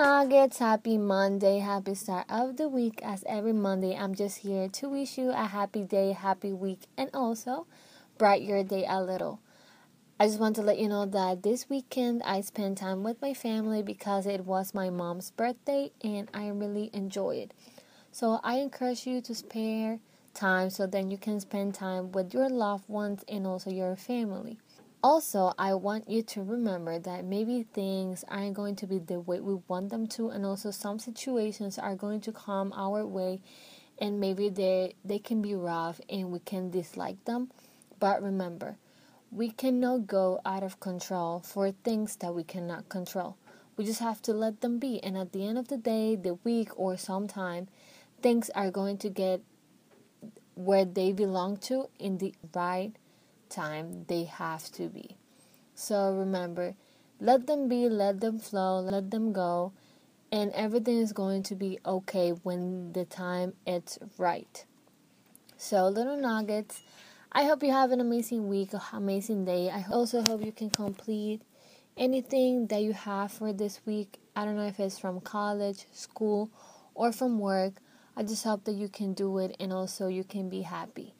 Nuggets, happy Monday, happy start of the week. As every Monday, I'm just here to wish you a happy day, happy week, and also bright your day a little. I just want to let you know that this weekend I spent time with my family because it was my mom's birthday and I really enjoyed it. So I encourage you to spare time so then you can spend time with your loved ones and also your family. Also, I want you to remember that maybe things aren't going to be the way we want them to, and also some situations are going to come our way, and maybe they they can be rough and we can dislike them. But remember, we cannot go out of control for things that we cannot control. We just have to let them be, and at the end of the day, the week or sometime, things are going to get where they belong to in the right time they have to be. So remember, let them be, let them flow, let them go, and everything is going to be okay when the time it's right. So, little nuggets, I hope you have an amazing week, amazing day. I also hope you can complete anything that you have for this week. I don't know if it's from college, school, or from work. I just hope that you can do it and also you can be happy.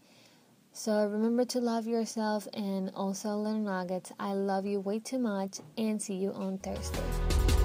So remember to love yourself and also little nuggets. I love you way too much and see you on Thursday.